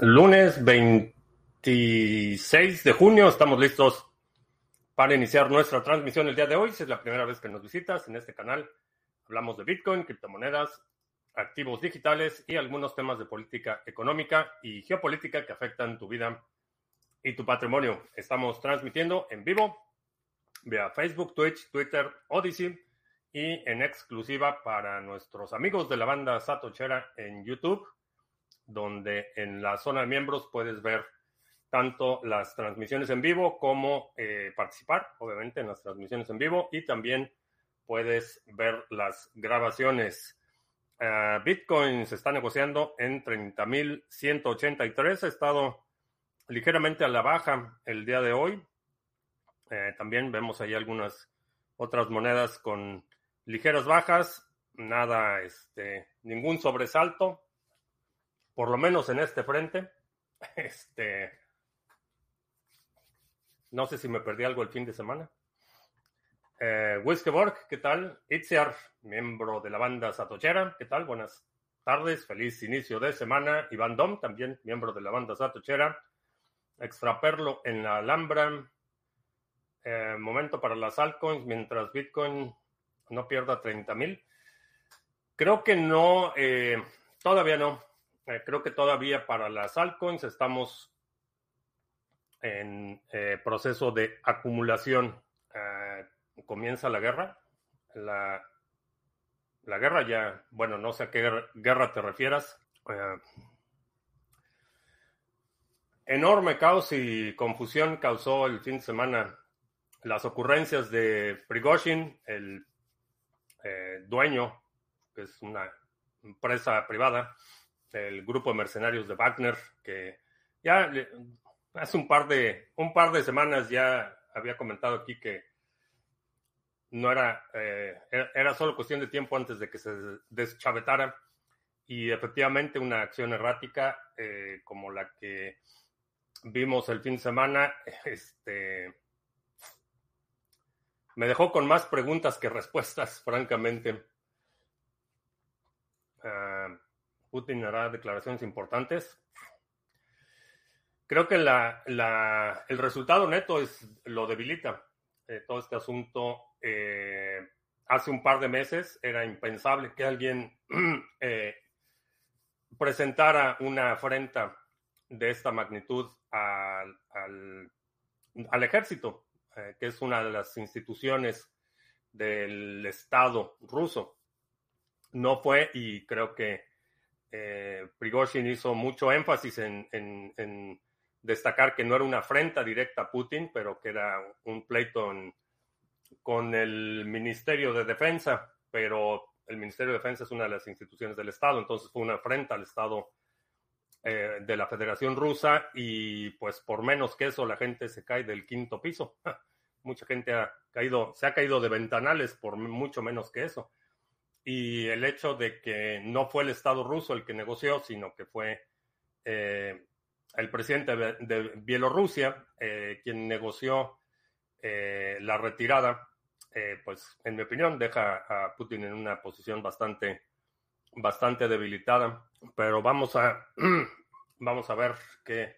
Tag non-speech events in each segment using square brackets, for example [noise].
lunes 26 de junio. Estamos listos para iniciar nuestra transmisión el día de hoy. Si es la primera vez que nos visitas en este canal, hablamos de Bitcoin, criptomonedas, activos digitales y algunos temas de política económica y geopolítica que afectan tu vida y tu patrimonio. Estamos transmitiendo en vivo vía Facebook, Twitch, Twitter, Odyssey y en exclusiva para nuestros amigos de la banda Satochera en YouTube donde en la zona de miembros puedes ver tanto las transmisiones en vivo como eh, participar, obviamente, en las transmisiones en vivo y también puedes ver las grabaciones. Uh, Bitcoin se está negociando en 30.183, ha estado ligeramente a la baja el día de hoy. Eh, también vemos ahí algunas otras monedas con ligeras bajas, nada, este, ningún sobresalto por lo menos en este frente. [laughs] Este, no sé si me perdí algo el fin de semana. Eh, ¿qué tal? Itziar, miembro de la banda Satochera, ¿qué tal? Buenas tardes, feliz inicio de semana. Iván Dom, también miembro de la banda Satochera. Extraperlo en la Alhambra. Eh, momento para las altcoins mientras Bitcoin no pierda 30 mil. Creo que no, eh, todavía no. Eh, creo que todavía para las altcoins estamos en eh, proceso de acumulación. Eh, comienza la guerra. La, guerra ya, bueno, no sé a qué guerra te refieras. enorme caos y confusión causó el fin de semana las ocurrencias de Prigozhin, el dueño, que es una empresa privada, el grupo de mercenarios de Wagner, que ya hace un par de, un par de semanas ya había comentado aquí que no era, eh, era solo cuestión de tiempo antes de que se deschavetara y efectivamente una acción errática eh, como la que vimos el fin de semana, este, me dejó con más preguntas que respuestas, francamente. Ah, Putin hará declaraciones importantes. Creo que el resultado neto es lo debilita. Eh, todo este asunto eh, hace un par de meses era impensable que alguien [clears throat] eh, presentara una afrenta de esta magnitud al, al ejército, que es una de las instituciones del Estado ruso. No fue y creo que eh, Prigozhin hizo mucho énfasis en, destacar que no era una afrenta directa a Putin, pero que era un pleito con el Ministerio de Defensa, pero el Ministerio de Defensa es una de las instituciones del Estado, entonces fue una afrenta al Estado eh, de la Federación Rusa y pues por menos que eso la gente se cae del quinto piso. [laughs] Mucha gente ha caído, se ha caído de ventanales por mucho menos que eso y el hecho de que no fue el Estado ruso el que negoció, sino que fue eh, el presidente de, Bielorrusia eh, quien negoció eh, la retirada, pues en mi opinión deja a Putin en una posición bastante, bastante debilitada. Pero vamos a, [clears throat] vamos a ver qué,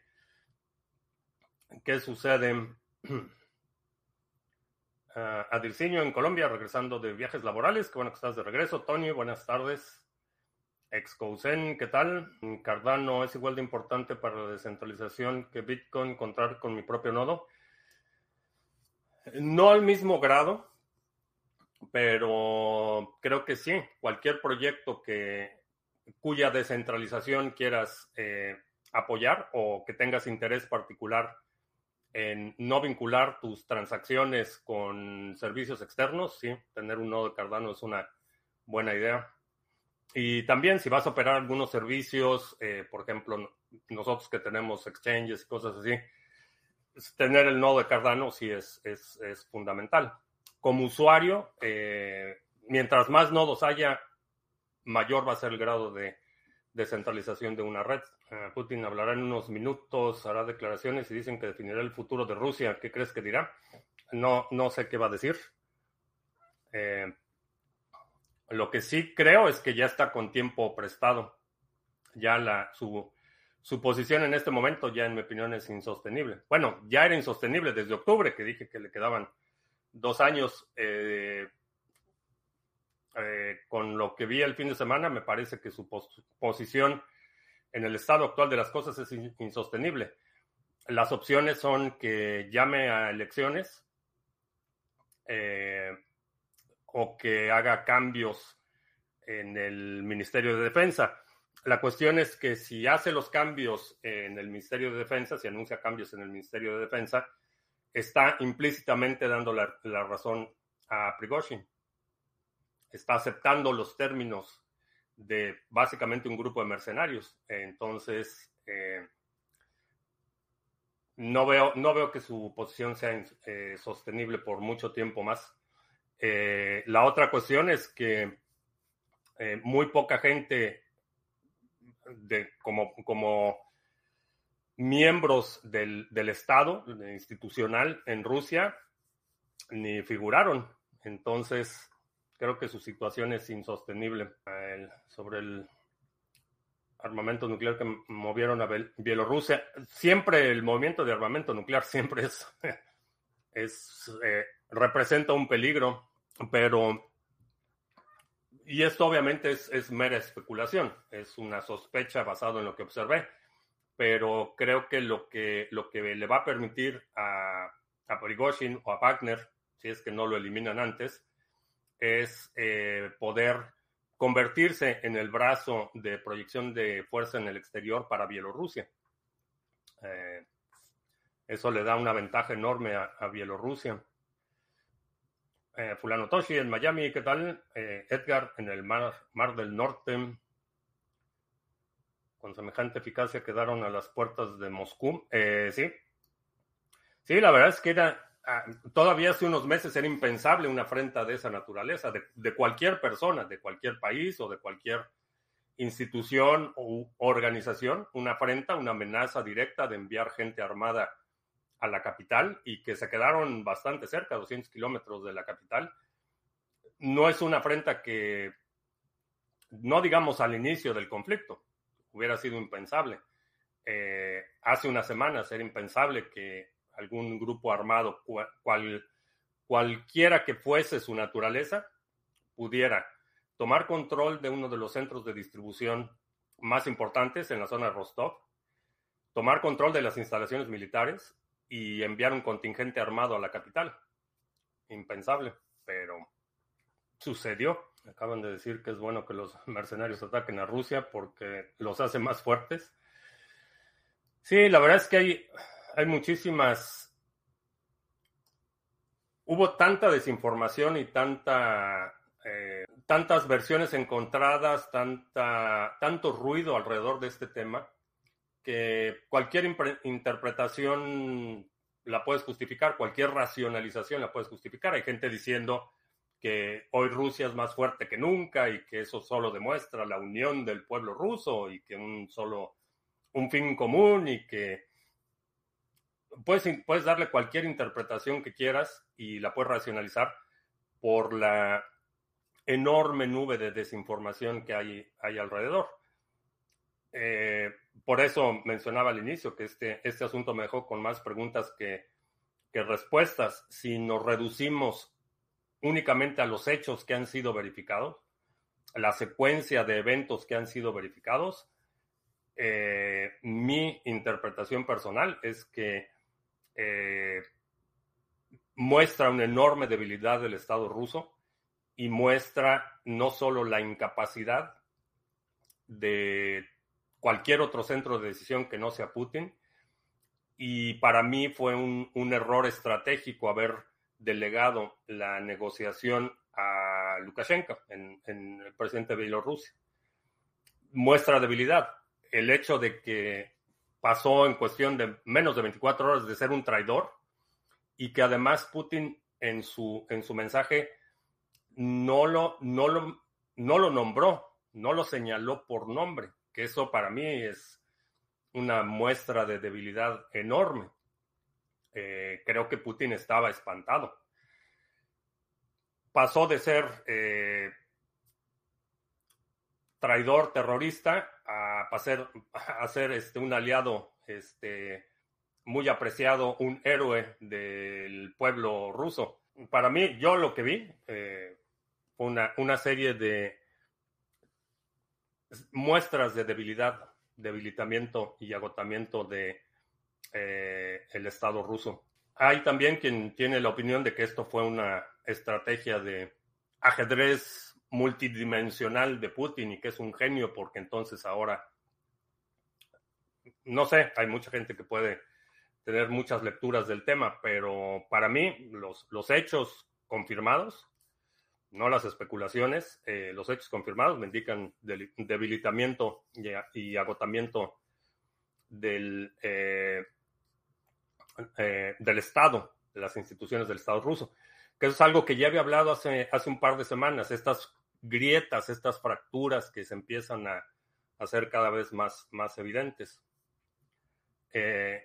qué sucede. [clears throat] Uh, en Colombia, regresando de viajes laborales. Qué bueno que estás de regreso. Tony, buenas tardes. Excousen, ¿qué tal? Cardano es igual de importante para la descentralización que Bitcoin encontrar con mi propio nodo. No al mismo grado, pero creo que sí. Cualquier proyecto que cuya descentralización quieras eh, apoyar o que tengas interés particular en no vincular tus transacciones con servicios externos, sí, tener un nodo de Cardano es una buena idea. Y también si vas a operar algunos servicios, eh, por ejemplo, nosotros que tenemos exchanges y cosas así, tener el nodo de Cardano sí es, es, es fundamental. Como usuario, eh, mientras más nodos haya, mayor va a ser el grado de descentralización de una red. Putin hablará en unos minutos, hará declaraciones y dicen que definirá el futuro de Rusia. ¿Qué crees que dirá? No, no sé qué va a decir. Eh, lo que sí creo es que ya está con tiempo prestado. Ya la, su, su posición en este momento ya en mi opinión es insostenible. Bueno, ya era insostenible desde octubre que dije que le quedaban dos años. Eh, eh, con lo que vi el fin de semana, me parece que su posición en el estado actual de las cosas es insostenible. Las opciones son que llame a elecciones eh, o que haga cambios en el Ministerio de Defensa. La cuestión es que si hace los cambios en el Ministerio de Defensa, si anuncia cambios en el Ministerio de Defensa, está implícitamente dando la, razón a Prigozhin. Está aceptando los términos de básicamente un grupo de mercenarios. Entonces, eh, no, veo, no veo que su posición sea eh, sostenible por mucho tiempo más. Eh, la otra cuestión es que muy poca gente de, como, como miembros del, Estado institucional en Rusia ni figuraron. Entonces, creo que su situación es insostenible. sobre el armamento nuclear que movieron a Bielorrusia, siempre el movimiento de armamento nuclear siempre [laughs] es, eh, representa un peligro, pero y esto obviamente es, es, mera especulación, es una sospecha basada en lo que observé, pero creo que lo que, lo que le va a permitir a, a Prigozhin o a Wagner, si es que no lo eliminan antes, es eh, poder convertirse en el brazo de proyección de fuerza en el exterior para Bielorrusia. Eh, eso le da una ventaja enorme a, Bielorrusia. Eh, Fulano Toshi en Miami, ¿qué tal? Edgar en el mar, mar del Norte. Con semejante eficacia quedaron a las puertas de Moscú. Sí. Sí, la verdad es que era, todavía hace unos meses era impensable una afrenta de esa naturaleza, de, cualquier persona, de cualquier país o de cualquier institución u organización, una afrenta, una amenaza directa de enviar gente armada a la capital y que se quedaron bastante cerca, 200 kilómetros de la capital. No es una afrenta que, no digamos al inicio del conflicto, hubiera sido impensable. Eh, hace unas semanas era impensable que algún grupo armado, cual, cualquiera que fuese su naturaleza, pudiera tomar control de uno de los centros de distribución más importantes en la zona de Rostov, tomar control de las instalaciones militares y enviar un contingente armado a la capital. Impensable, pero sucedió. Acaban de decir que es bueno que los mercenarios ataquen a Rusia porque los hace más fuertes. Sí, la verdad es que hay, hay muchísimas... Hubo tanta desinformación y tanta, eh, tantas versiones encontradas, tanta, tanto ruido alrededor de este tema que cualquier interpretación la puedes justificar, cualquier racionalización la puedes justificar. Hay gente diciendo que hoy Rusia es más fuerte que nunca y que eso solo demuestra la unión del pueblo ruso y que un solo un fin común y que puedes, puedes darle cualquier interpretación que quieras y la puedes racionalizar por la enorme nube de desinformación que hay, hay alrededor. Eh, por eso mencionaba al inicio que este, este asunto me dejó con más preguntas que, que respuestas. Si nos reducimos únicamente a los hechos que han sido verificados, la secuencia de eventos que han sido verificados, eh, mi interpretación personal es que eh, muestra una enorme debilidad del Estado ruso y muestra no solo la incapacidad de cualquier otro centro de decisión que no sea Putin. Y para mí fue un, error estratégico haber delegado la negociación a Lukashenko, en, el presidente de Bielorrusia. Muestra debilidad. El hecho de que pasó en cuestión de menos de 24 horas de ser un traidor y que además Putin en su, en su mensaje no lo, no, lo, no lo nombró, no lo señaló por nombre que eso para mí es una muestra de debilidad enorme. Eh, creo que Putin estaba espantado. Pasó de ser eh, traidor terrorista a, pasar, a ser este, un aliado este, muy apreciado, un héroe del pueblo ruso. Para mí, yo lo que vi eh, una, una serie de muestras de debilidad, debilitamiento y agotamiento de eh, Estado ruso. Hay también quien tiene la opinión de que esto fue una estrategia de ajedrez multidimensional de Putin y que es un genio porque entonces ahora, no sé, hay mucha gente que puede tener muchas lecturas del tema, pero para mí los, los hechos confirmados, no las especulaciones, eh, los hechos confirmados me indican debilitamiento y, agotamiento del, eh, eh, del Estado, de las instituciones del Estado ruso, que es algo que ya había hablado hace, hace un par de semanas, estas grietas, estas fracturas que se empiezan a hacer cada vez más, más evidentes. Eh,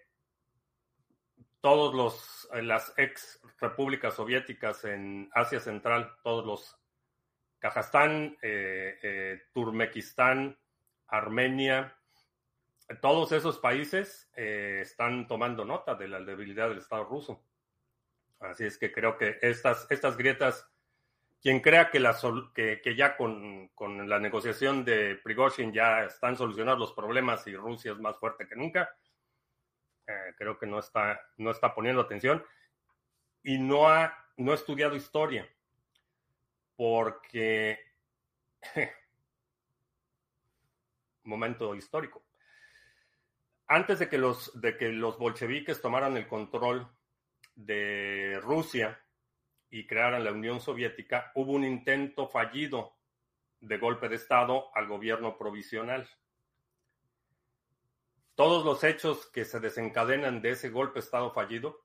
todos los, las ex repúblicas soviéticas en Asia Central, todos los Kazajstán, eh, eh, Armenia, todos esos países están tomando nota de la debilidad del Estado ruso. Así es que creo que estas, estas grietas quien crea que, ya con, con, la negociación de Prigozhin ya están solucionados los problemas y Rusia es más fuerte que nunca, eh, creo que no está, no está poniendo atención y no ha, no ha estudiado historia porque [laughs] momento histórico. Antes de que los de que los bolcheviques tomaran el control de Rusia, y crearan la Unión Soviética, hubo un intento fallido de golpe de Estado al gobierno provisional. Todos los hechos que se desencadenan de ese golpe de Estado fallido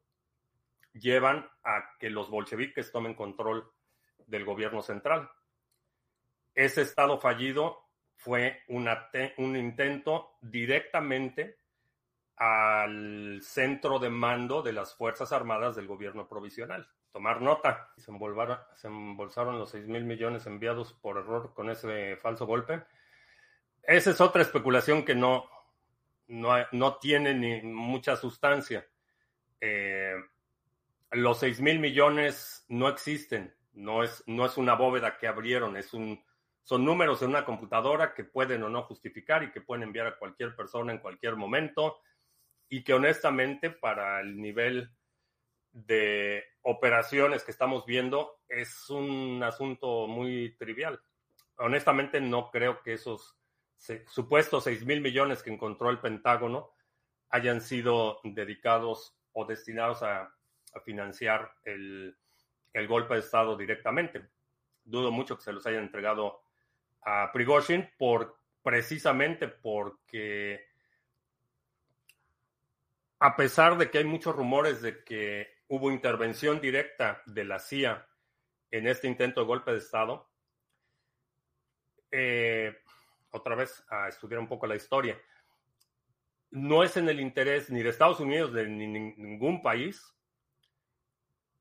llevan a que los bolcheviques tomen control del gobierno central. Ese Estado fallido fue un intento directamente al centro de mando de las Fuerzas Armadas del gobierno provisional tomar nota. Se, se embolsaron los 6 mil millones enviados por error con ese falso golpe. Esa es otra especulación que no, no, tiene ni mucha sustancia. Eh, los 6 mil millones no existen. No es, no es una bóveda que abrieron, es un, son números en una computadora que pueden o no justificar y que pueden enviar a cualquier persona en cualquier momento y que honestamente para el nivel de operaciones que estamos viendo es un asunto muy trivial. Honestamente, no creo que esos supuestos 6 mil millones que encontró el Pentágono hayan sido dedicados o destinados a, financiar el, el, golpe de Estado directamente. Dudo mucho que se los hayan entregado a Prigozhin por, precisamente porque a pesar de que hay muchos rumores de que hubo intervención directa de la CIA en este intento de golpe de Estado. Eh, otra vez a estudiar un poco la historia. No es en el interés ni de Estados Unidos ni de ningún país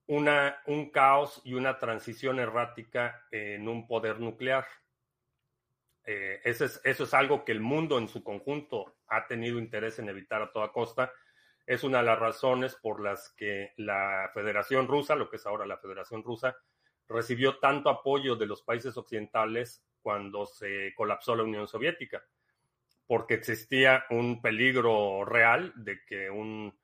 una, un caos y una transición errática en un poder nuclear. Eh, eso, es, eso es algo que el mundo en su conjunto ha tenido interés en evitar a toda costa es una de las razones por las que la Federación Rusa, lo que es ahora la Federación Rusa, recibió tanto apoyo de los países occidentales cuando se colapsó la Unión Soviética, porque existía un peligro real de que un,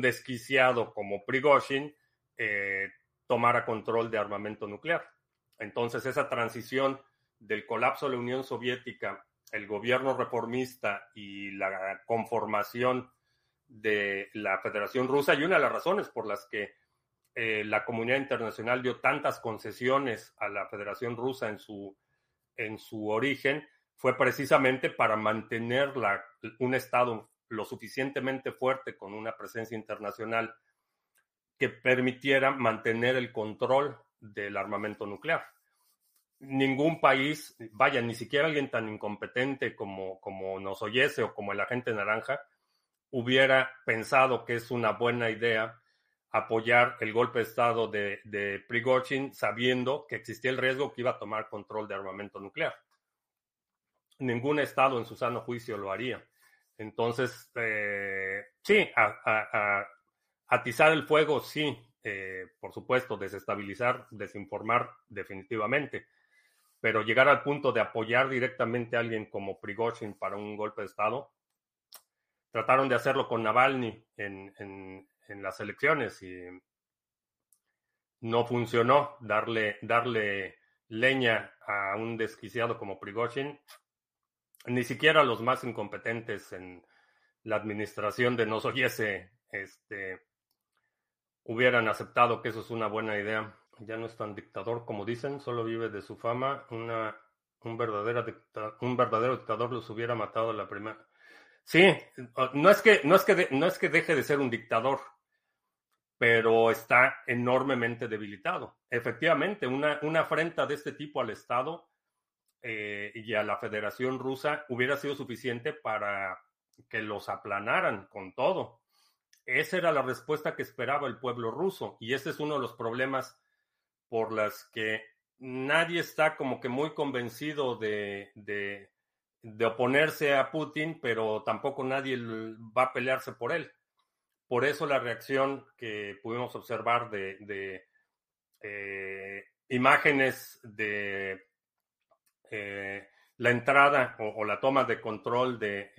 desquiciado como Prigozhin eh, tomara control de armamento nuclear. Entonces, esa transición del colapso de la Unión Soviética, el gobierno reformista y la conformación de la Federación Rusa y una de las razones por las que eh, la comunidad internacional dio tantas concesiones a la Federación Rusa en su, en su origen fue precisamente para mantener la, un Estado lo suficientemente fuerte con una presencia internacional que permitiera mantener el control del armamento nuclear. Ningún país, vaya, ni siquiera alguien tan incompetente como, como nos oyese o como el agente naranja, hubiera pensado que es una buena idea apoyar el golpe de Estado de, de Prigozhin sabiendo que existía el riesgo que iba a tomar control de armamento nuclear. ningún Estado en su sano juicio lo haría. Entonces, eh, sí, a, atizar el fuego, sí, eh, por supuesto, desestabilizar, desinformar definitivamente, pero llegar al punto de apoyar directamente a alguien como Prigozhin para un golpe de Estado, trataron de hacerlo con Navalny en, en las elecciones y no funcionó darle, darle leña a un desquiciado como Prigozhin. Ni siquiera los más incompetentes en la administración de Nosoyese este, hubieran aceptado que eso es una buena idea. Ya no es tan dictador como dicen, solo vive de su fama. Una, un, verdadero un verdadero dictador los hubiera matado la primera. Sí, no es que, no es que, no es que deje de ser un dictador, pero está enormemente debilitado. Efectivamente, una, una afrenta de este tipo al Estado eh, y a la Federación Rusa hubiera sido suficiente para que los aplanaran con todo. Esa era la respuesta que esperaba el pueblo ruso y ese es uno de los problemas por las que nadie está como que muy convencido de, de, de oponerse a Putin, pero tampoco nadie va a pelearse por él. Por eso la reacción que pudimos observar de, eh, imágenes de eh, la entrada o, la toma de control de,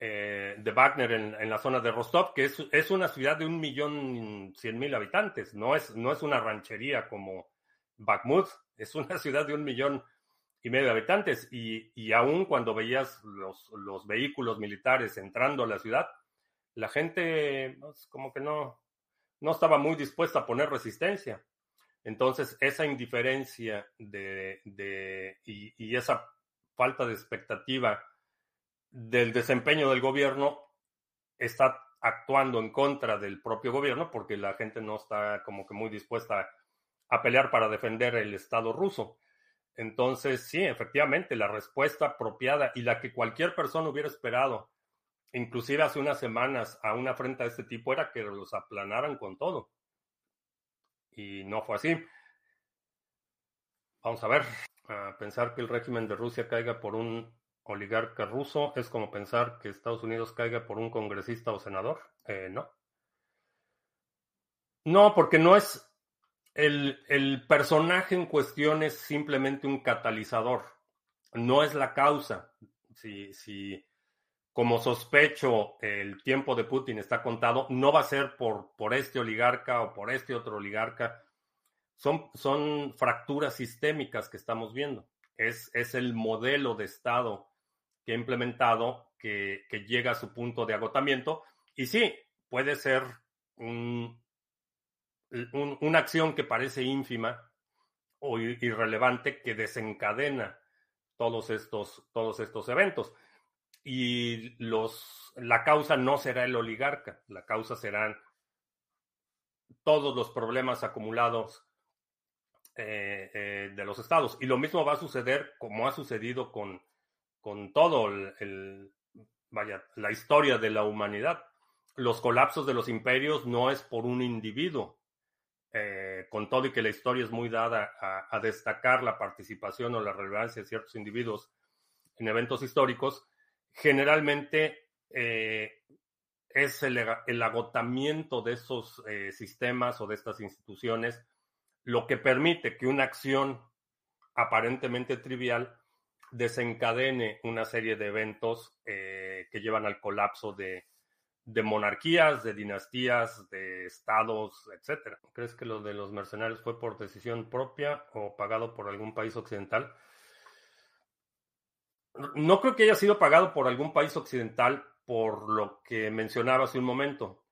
eh, de Wagner en, la zona de Rostov, que es, una ciudad de un millón cien mil habitantes, no es, no es una ranchería como Bakhmut, es una [laughs] ciudad de un millón y medio de habitantes. Y, y aún cuando veías los, los vehículos militares entrando a la ciudad, la gente pues, como que no, no estaba muy dispuesta a poner resistencia. Entonces, esa indiferencia de, de y, esa falta de expectativa del desempeño del gobierno está actuando en contra del propio gobierno porque la gente no está como que muy dispuesta a pelear para defender el Estado ruso. Entonces, sí, efectivamente, la respuesta apropiada y la que cualquier persona hubiera esperado inclusive hace unas semanas a una afrenta de este tipo era que los aplanaran con todo. Y no fue así. Vamos a ver. pensar que el régimen de Rusia caiga por un oligarca ruso es como pensar que Estados Unidos caiga por un congresista o senador. Eh, no. No, porque no es. El, el personaje en cuestión es simplemente un catalizador. No es la causa. Si, si como sospecho el tiempo de Putin está contado, no va a ser por, por este oligarca o por este otro oligarca. Son, son fracturas sistémicas que estamos viendo. Es, es el modelo de Estado que ha implementado que, llega a su punto de agotamiento. Y sí, puede ser un, una acción que parece ínfima o irrelevante que desencadena todos estos, todos estos eventos y los, la causa no será el oligarca, la causa serán todos los problemas acumulados eh, eh, de los estados. Y lo mismo va a suceder como ha sucedido con, con todo el, vaya, la historia de la humanidad. Los colapsos de los imperios no es por un individuo, eh, con todo y que la historia es muy dada a, destacar la participación o la relevancia de ciertos individuos en eventos históricos, generalmente eh, es el, agotamiento de esos eh, sistemas o de estas instituciones lo que permite que una acción aparentemente trivial desencadene una serie de eventos que llevan al colapso de, de, monarquías, de dinastías, de estados, etc. ¿Crees que lo de los mercenarios fue por decisión propia o pagado por algún país occidental? No creo que haya sido pagado por algún país occidental por lo que mencionaba hace un momento.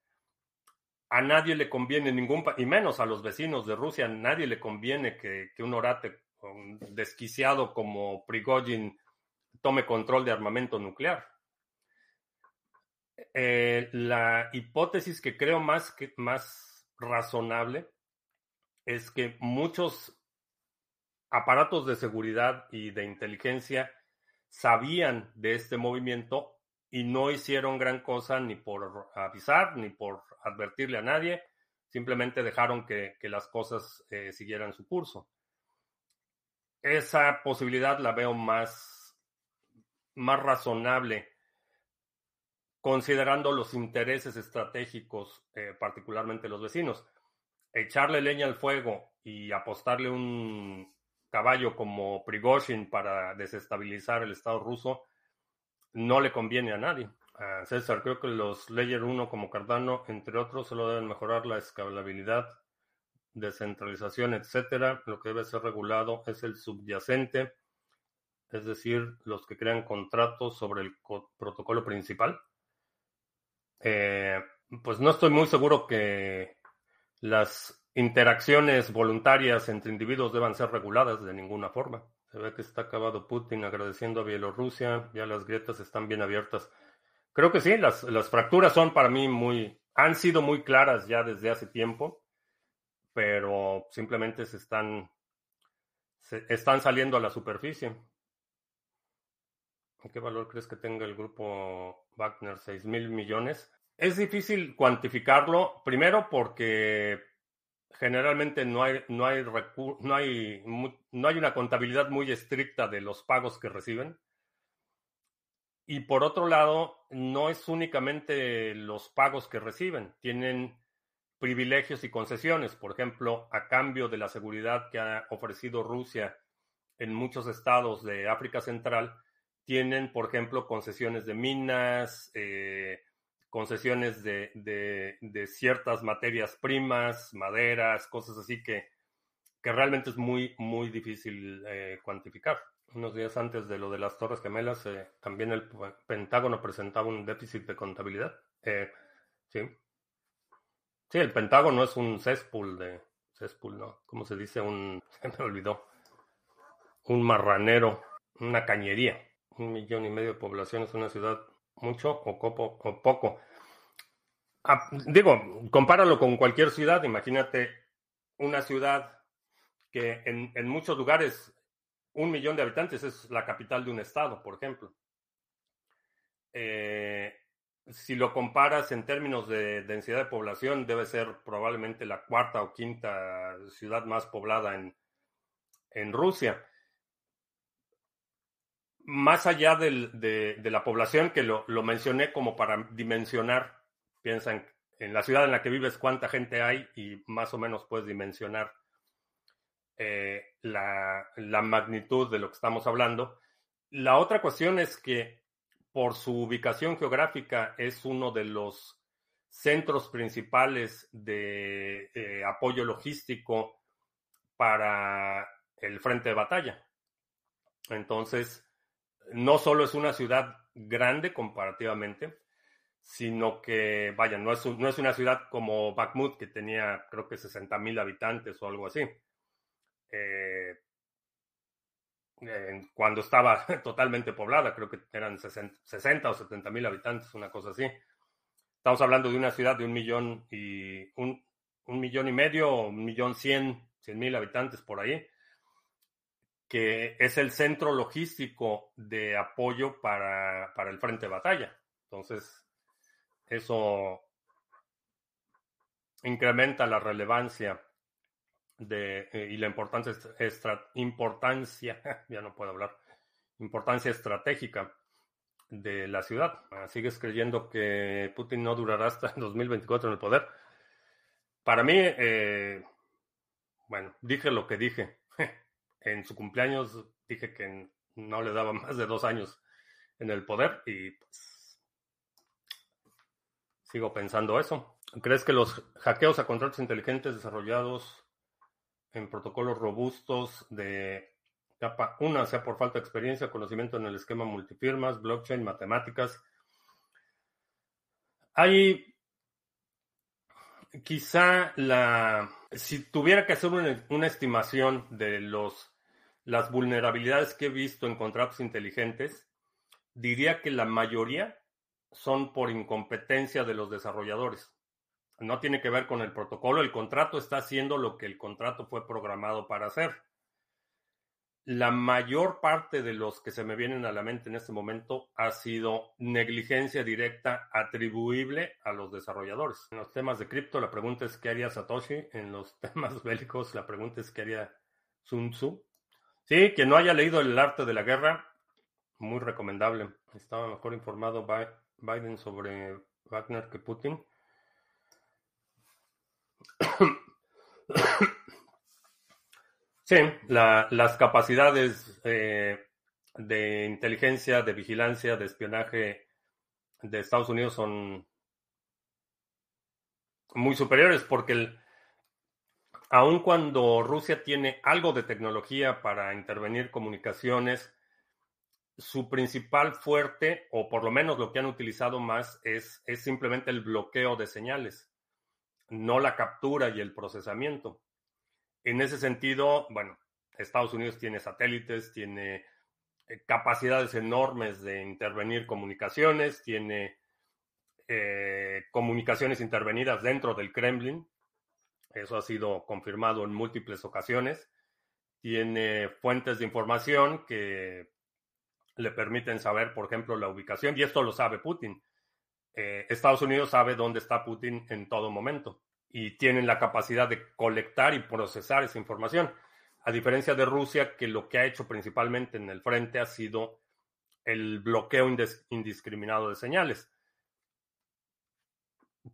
A nadie le conviene ningún y menos a los vecinos de Rusia, nadie le conviene que, un orate desquiciado como Prigozhin tome control de armamento nuclear. Eh, la hipótesis que creo más, más razonable es que muchos aparatos de seguridad y de inteligencia sabían de este movimiento y no hicieron gran cosa ni por avisar ni por advertirle a nadie, simplemente dejaron que, las cosas eh, siguieran su curso. esa posibilidad la veo más, más razonable considerando los intereses estratégicos, eh, particularmente los vecinos. Echarle leña al fuego y apostarle un caballo como Prigozhin para desestabilizar el Estado ruso no le conviene a nadie. César, creo que los Layer 1 como Cardano, entre otros, solo deben mejorar la escalabilidad, descentralización, etcétera. Lo que debe ser regulado es el subyacente, es decir, los que crean contratos sobre el protocolo principal. Eh, pues no estoy muy seguro que las interacciones voluntarias entre individuos deban ser reguladas de ninguna forma. Se ve que está acabado Putin agradeciendo a Bielorrusia, ya las grietas están bien abiertas. Creo que sí, las, las fracturas son para mí muy, han sido muy claras ya desde hace tiempo, pero simplemente se están, se están saliendo a la superficie. ¿Qué valor crees que tenga el grupo Wagner? ¿6 mil millones? Es difícil cuantificarlo, primero porque generalmente no hay, no hay, no hay, no hay una contabilidad muy estricta de los pagos que reciben. Y por otro lado, no es únicamente los pagos que reciben, tienen privilegios y concesiones. Por ejemplo, a cambio de la seguridad que ha ofrecido Rusia en muchos estados de África Central, tienen, por ejemplo, concesiones de minas, eh, concesiones de, ciertas materias primas, maderas, cosas así que, que realmente es muy, muy difícil eh, cuantificar. Unos días antes de lo de las Torres Gemelas, eh, también el Pentágono presentaba un déficit de contabilidad. Eh, sí. Sí, el Pentágono es un cesspool de. Cesspool, ¿no? ¿Cómo se dice? Un. [laughs] Se me olvidó. Un marranero, una cañería. Un millón y medio de población es una ciudad mucho o, copo, o poco. Ah, digo, compáralo con cualquier ciudad. Imagínate una ciudad que en, en, muchos lugares un millón de habitantes es la capital de un estado, por ejemplo. Eh, si lo comparas en términos de densidad de población, debe ser probablemente la cuarta o quinta ciudad más poblada en, en Rusia más allá de, la población, que lo, mencioné como para dimensionar, piensan en la ciudad en la que vives cuánta gente hay y más o menos puedes dimensionar eh, la, la, magnitud de lo que estamos hablando. La otra cuestión es que por su ubicación geográfica es uno de los centros principales de eh, apoyo logístico para el frente de batalla. Entonces, no solo es una ciudad grande comparativamente, sino que, vaya, no es, no es una ciudad como Bakhmut, que tenía creo que 60 mil habitantes o algo así. Eh, cuando estaba [laughs] totalmente poblada, creo que eran 60, o 70 mil habitantes, una cosa así. Estamos hablando de una ciudad de un millón y un, un millón y medio, un millón cien, cien mil habitantes por ahí que es el centro logístico de apoyo para, el frente de batalla. Entonces, eso incrementa la relevancia de, eh, y la importancia, importancia, [laughs] ya no puedo hablar, importancia estratégica de la ciudad. Ah, ¿Sigues creyendo que Putin no durará hasta [laughs] 2024 en el poder? Para mí, eh, bueno, dije lo que dije en su cumpleaños dije que no le daba [laughs] más de dos años en el poder y pues sigo pensando eso. ¿Crees que los hackeos a contratos inteligentes desarrollados en protocolos robustos de capa 1, sea por falta de experiencia, conocimiento en el esquema multifirmas, blockchain, matemáticas? Hay quizá la, si tuviera que hacer una, una estimación de los las vulnerabilidades que he visto en contratos inteligentes, diría que la mayoría son por incompetencia de los desarrolladores. No tiene que ver con el protocolo, el contrato está haciendo lo que el contrato fue programado para hacer. La mayor parte de los que se me vienen a la mente en este momento ha sido negligencia directa atribuible a los desarrolladores. En los temas de cripto, la pregunta es qué haría Satoshi. En los [laughs] temas bélicos, la pregunta es qué haría Sun Tzu. Sí, quien no haya leído El arte de la guerra, muy recomendable. Estaba mejor informado Biden sobre Wagner que Putin. Sí, las capacidades eh, de inteligencia, de vigilancia, de espionaje de Estados Unidos son muy superiores porque el, aun cuando Rusia tiene algo de tecnología para intervenir comunicaciones, su principal fuerte, o por lo menos lo que han utilizado más, es, es simplemente el bloqueo de señales, no la captura y el procesamiento. En ese sentido, bueno, Estados Unidos tiene satélites, tiene eh, capacidades enormes de intervenir comunicaciones, tiene eh, comunicaciones intervenidas dentro del Kremlin, eso ha sido confirmado en múltiples ocasiones, tiene fuentes de información que le permiten saber, por ejemplo, la ubicación, y esto lo sabe Putin. Eh, Estados Unidos sabe dónde está Putin en todo momento y tienen la capacidad de colectar y procesar esa información, a diferencia de Rusia, que lo que ha hecho principalmente en el frente ha sido el bloqueo indiscriminado de señales.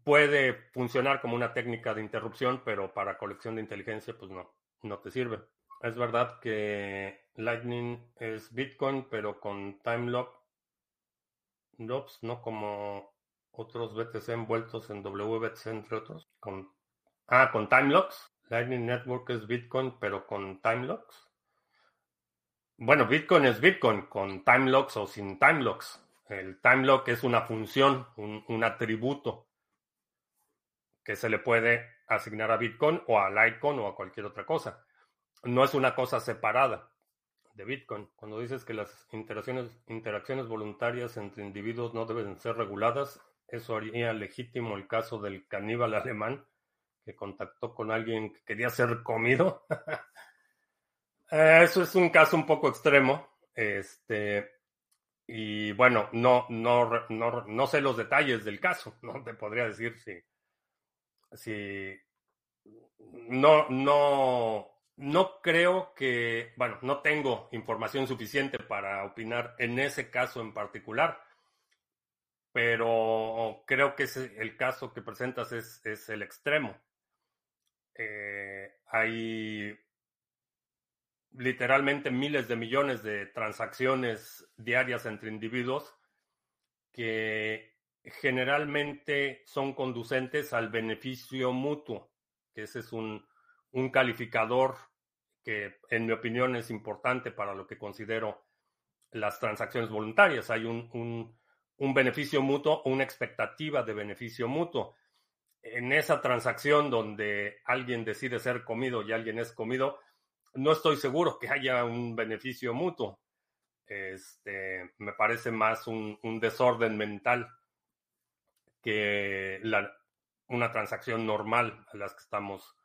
Puede funcionar como una técnica de interrupción, pero para colección de inteligencia, pues no, no te sirve. Es verdad que Lightning es Bitcoin, pero con time loops, no como otros BTC envueltos en WBTC, entre otros. Ah, con time locks. Lightning Network es Bitcoin, pero con time locks. Bueno, Bitcoin es Bitcoin con time locks o sin time locks. El time lock es una función, un, un atributo que se le puede asignar a Bitcoin o a Litecoin o a cualquier otra cosa no es una cosa separada de Bitcoin. Cuando dices que las interacciones, interacciones voluntarias entre individuos no deben ser reguladas, eso haría legítimo el caso del caníbal alemán que contactó con alguien que quería ser comido. [laughs] Eh, eso es un caso un poco extremo. Este, y bueno, no, no, no, no sé los detalles del caso. No te podría decir si, si no, no, no creo que, bueno, no tengo información suficiente para opinar en ese caso en particular, pero creo que el caso que presentas es, el extremo. Eh, hay literalmente miles de millones de transacciones diarias entre individuos que generalmente son conducentes al beneficio mutuo, que ese es un, un calificador que en mi opinión es importante para lo que considero las transacciones voluntarias. Hay un, beneficio mutuo una expectativa de beneficio mutuo. En esa transacción donde alguien decide ser comido y alguien es comido, no estoy seguro que haya un beneficio mutuo. Este, me parece más un, desorden mental que una transacción normal a las que estamos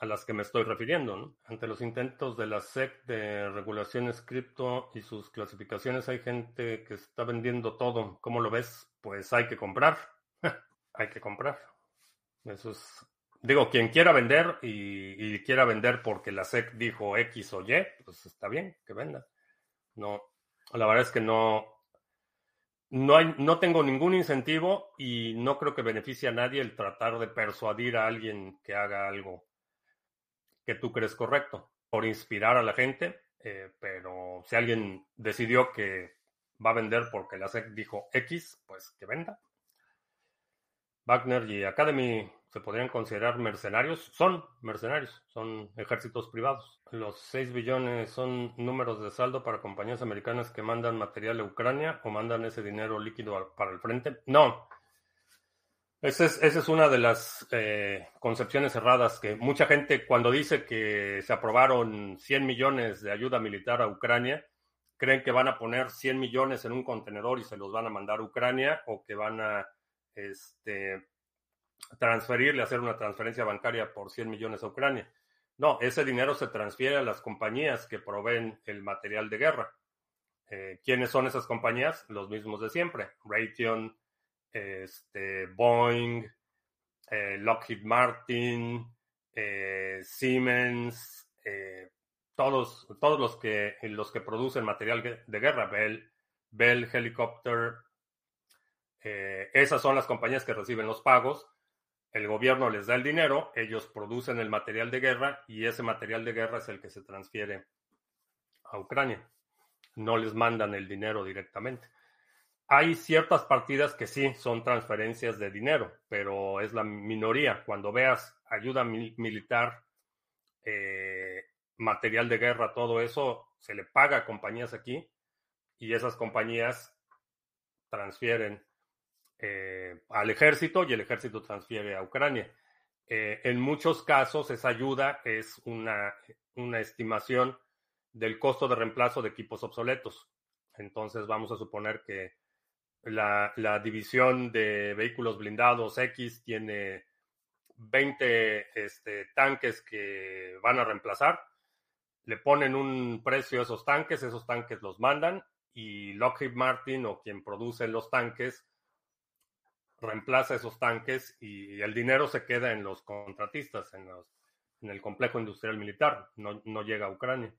a las que me estoy refiriendo. Ante los intentos de la SEC de regulaciones cripto y sus clasificaciones, hay gente que está vendiendo todo. ¿Cómo lo ves? Pues hay que comprar. [laughs] hay que comprar. Eso es. Digo, quien quiera vender y, y, quiera vender porque la SEC dijo X o Y, pues está bien, que venda. No, la verdad es que no, no, hay, no tengo ningún incentivo y no creo que beneficie a nadie el tratar de persuadir a alguien que haga algo que tú crees correcto, por inspirar a la gente, eh, pero si alguien decidió que va a vender porque la SEC dijo X, pues que venda. Wagner y Academy se podrían considerar mercenarios, son mercenarios, son ejércitos privados. Los 6 billones son números de saldo para compañías americanas que mandan material a Ucrania o mandan ese dinero líquido para el frente. No, esa es, una de las eh, concepciones erradas que mucha gente cuando dice que se aprobaron 100 millones de ayuda militar a Ucrania, creen que van a poner 100 millones en un contenedor y se los van a mandar a Ucrania o que van a este, transferirle, hacer una transferencia bancaria por 100 millones a Ucrania. No, ese dinero se transfiere a las compañías que proveen el material de guerra. Eh, ¿Quiénes son esas compañías? Los mismos de siempre. Raytheon, este, Boeing, eh, Lockheed Martin, eh, Siemens, todos, todos los que los que producen material de guerra, Bell, Bell Helicopter, esas son las compañías que reciben los pagos. El gobierno les da el dinero, ellos producen el material de guerra y ese material de guerra es el que se transfiere a Ucrania. No les mandan el dinero directamente. Hay ciertas partidas que sí son transferencias de dinero, pero es la minoría. Cuando veas ayuda militar, eh, material de guerra, todo eso, se le paga a compañías aquí y esas compañías transfieren eh, al ejército y el ejército transfiere a Ucrania. Eh, en muchos casos esa ayuda es una, una estimación del costo de reemplazo de equipos obsoletos. Entonces vamos a suponer que la, la, división de vehículos blindados X tiene 20 este, tanques que van a reemplazar. Le ponen un precio a esos tanques, esos tanques los mandan y Lockheed Martin o quien produce los tanques reemplaza esos tanques y el dinero se queda en los contratistas, en, los, en el complejo industrial militar, no, no llega a Ucrania.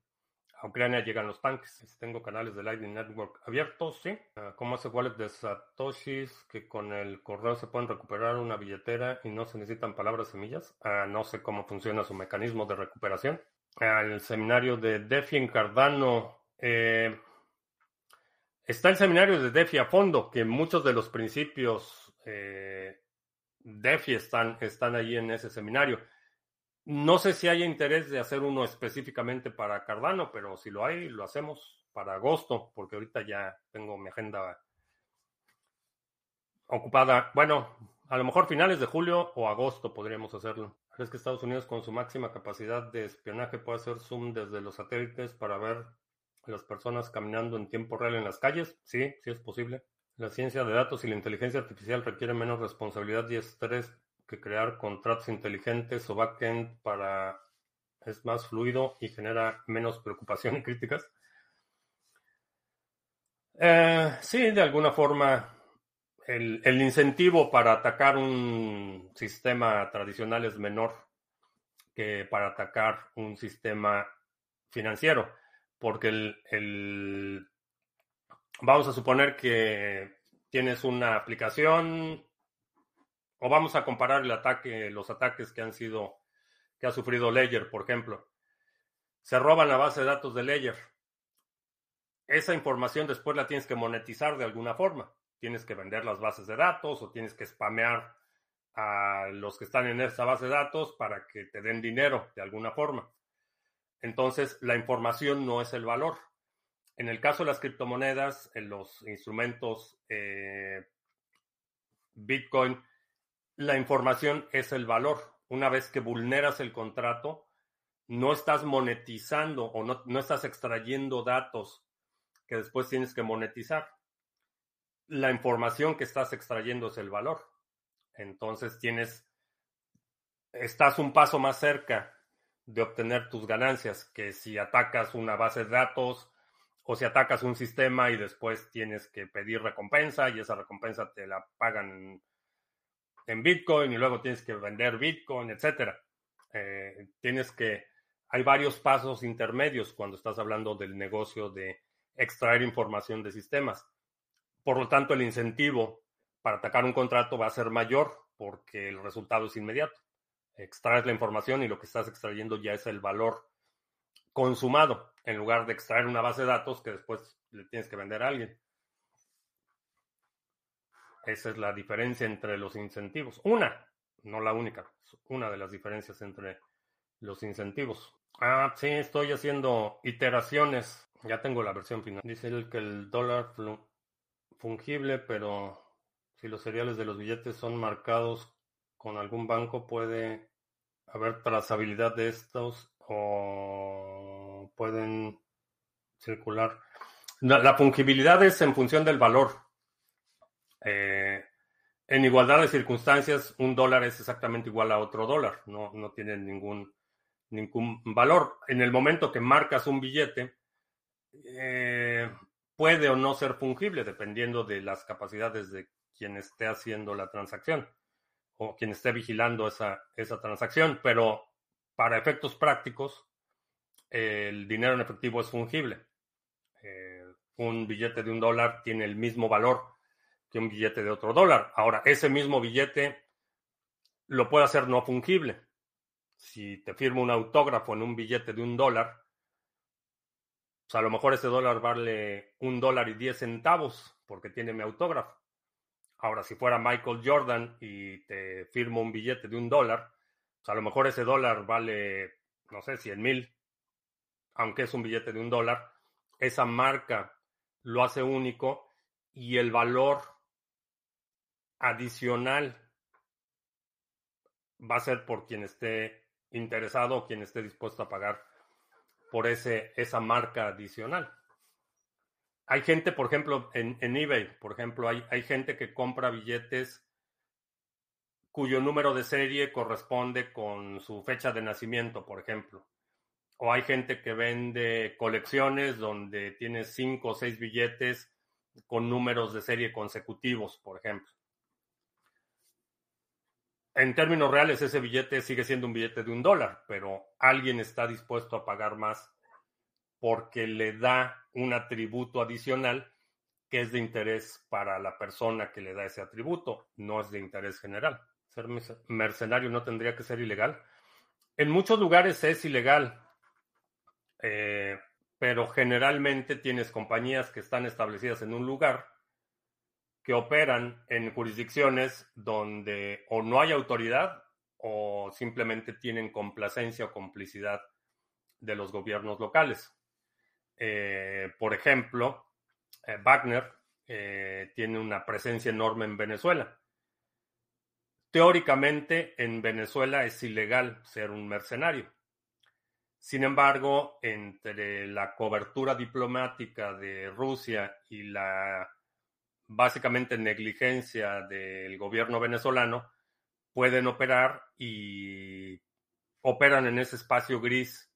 A Ucrania llegan los tanques. Tengo canales de Lightning Network abiertos, sí. Ah, ¿Cómo hace wallet de Satoshis que con el correo se pueden recuperar una billetera y no se necesitan palabras semillas? Ah, no sé cómo funciona su mecanismo de recuperación. el seminario de DeFi en Cardano. Eh, está el seminario de DeFi a fondo, que muchos de los principios eh, DeFi están, están ahí en ese seminario. No sé si hay interés de hacer uno específicamente para Cardano, pero si lo hay, lo hacemos para agosto, porque ahorita ya tengo mi agenda ocupada. Bueno, a lo mejor finales de julio o agosto podríamos hacerlo. ¿Crees que Estados Unidos con su máxima capacidad de espionaje puede hacer zoom desde los satélites para ver a las personas caminando en tiempo real en las calles? Sí, sí es posible. La ciencia de datos y la inteligencia artificial requieren menos responsabilidad y estrés que crear contratos inteligentes o backend para es más fluido y genera menos preocupación y críticas. Eh, sí, de alguna forma, el, incentivo para atacar un sistema tradicional es menor que para atacar un sistema financiero, porque el vamos a suponer que tienes una aplicación o vamos a comparar el ataque, los ataques que han sido, que ha sufrido Ledger, por ejemplo. Se roban la base de datos de Ledger. Esa información después la tienes que monetizar de alguna forma. Tienes que vender las bases de datos o tienes que spamear a los que están en esa base de datos para que te den dinero de alguna forma. Entonces, la información no es el valor. En el caso de las criptomonedas, en los instrumentos eh, Bitcoin, la información es el valor. Una vez que vulneras el contrato, no estás monetizando o no, no estás extrayendo datos que después tienes que monetizar. La información que estás extrayendo es el valor. Entonces tienes, estás un paso más cerca de obtener tus ganancias que si atacas una base de datos o si atacas un sistema y después tienes que pedir recompensa y esa recompensa te la pagan en Bitcoin y luego tienes que vender Bitcoin, etcétera. Eh, tienes que, hay varios pasos intermedios cuando estás hablando del negocio de extraer información de sistemas. Por lo tanto, el incentivo para atacar un contrato va a ser mayor porque el resultado es inmediato. Extraes la información y lo que estás extrayendo ya es el valor consumado en lugar de extraer una base de datos que después le tienes que vender a alguien. Esa es la diferencia entre los incentivos. Una, no la única, una de las diferencias entre los incentivos. Ah, sí, estoy haciendo iteraciones. Ya tengo la versión final. Dice él que el dólar fungible, pero si los seriales de los billetes son marcados con algún banco, puede haber trazabilidad de estos o pueden circular. la fungibilidad es en función del valor. Eh, en igualdad de circunstancias, un dólar es exactamente igual a otro dólar, no, no tiene ningún, ningún valor. En el momento que marcas un billete, eh, puede o no ser fungible, dependiendo de las capacidades de quien esté haciendo la transacción o quien esté vigilando esa, esa transacción, pero para efectos prácticos, el dinero en efectivo es fungible. Eh, un billete de un dólar tiene el mismo valor que un billete de otro dólar. Ahora, ese mismo billete lo puede hacer no fungible. Si te firmo un autógrafo en un billete de un dólar, pues a lo mejor ese dólar vale un dólar y diez centavos porque tiene mi autógrafo. Ahora, si fuera Michael Jordan y te firmo un billete de un dólar, pues a lo mejor ese dólar vale, no sé, 100 mil, aunque es un billete de un dólar. Esa marca lo hace único y el valor adicional va a ser por quien esté interesado o quien esté dispuesto a pagar por ese, esa marca adicional. Hay gente, por ejemplo, en, eBay, por ejemplo, hay, hay gente que compra billetes cuyo número de serie corresponde con su fecha de nacimiento, por ejemplo. O hay gente que vende colecciones donde tiene cinco o seis billetes con números de serie consecutivos, por ejemplo. En términos reales, ese billete sigue siendo un billete de un dólar, pero alguien está dispuesto a pagar más porque le da un atributo adicional que es de interés para la persona que le da ese atributo, no es de interés general. Ser mercenario no tendría que ser ilegal. En muchos lugares es ilegal, eh, pero generalmente tienes compañías que están establecidas en un lugar que operan en jurisdicciones donde o no hay autoridad o simplemente tienen complacencia o complicidad de los gobiernos locales. Eh, por ejemplo, eh, Wagner tiene una presencia enorme en Venezuela. Teóricamente, en Venezuela es ilegal ser un mercenario. Sin embargo, entre la cobertura diplomática de Rusia y la básicamente negligencia del gobierno venezolano, pueden operar y operan en ese espacio gris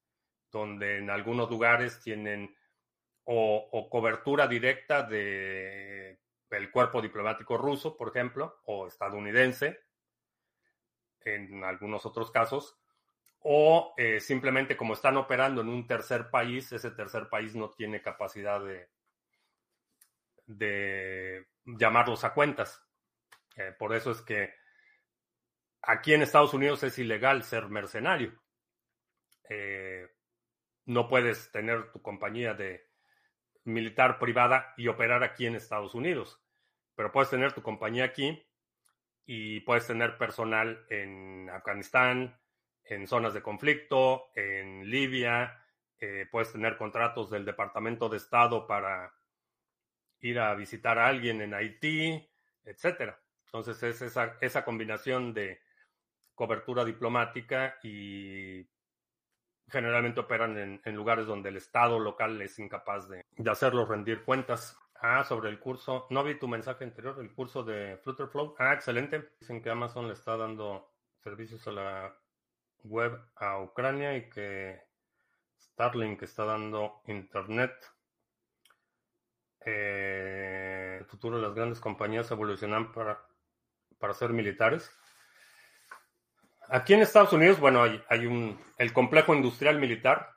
donde en algunos lugares tienen o, cobertura directa de el cuerpo diplomático ruso, por ejemplo, o estadounidense, en algunos otros casos, o eh, simplemente como están operando en un tercer país, ese tercer país no tiene capacidad de, llamarlos a cuentas. Eh, por eso es que aquí en Estados Unidos es ilegal ser mercenario. Eh, no puedes tener tu compañía de militar privada y operar aquí en Estados Unidos, pero puedes tener tu compañía aquí y puedes tener personal en Afganistán, en zonas de conflicto, en Libia, eh, puedes tener contratos del Departamento de Estado para ir a visitar a alguien en Haití, etcétera. Entonces es esa, esa combinación de cobertura diplomática y generalmente operan en, lugares donde el Estado local es incapaz de, de hacerlos rendir cuentas. Ah, sobre el curso, no vi tu mensaje anterior, el curso de Flutterflow. Ah, excelente. Dicen que Amazon le está dando servicios a la web a Ucrania y que Starlink está dando internet. Eh, el futuro de las grandes compañías evolucionan para, para ser militares. Aquí en Estados Unidos, bueno, hay, un, el complejo industrial militar.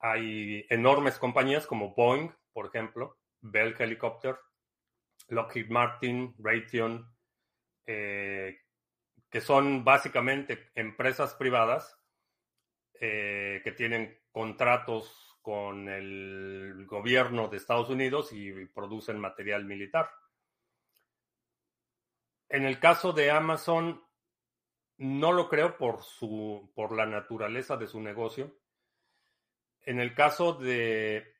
Hay enormes compañías como Boeing, por ejemplo, Bell Helicopter, Lockheed Martin, Raytheon, eh, que son básicamente empresas privadas eh, que tienen contratos con el gobierno de Estados Unidos y producen material militar. En el caso de Amazon, no lo creo por, su, por la naturaleza de su negocio. En el caso de,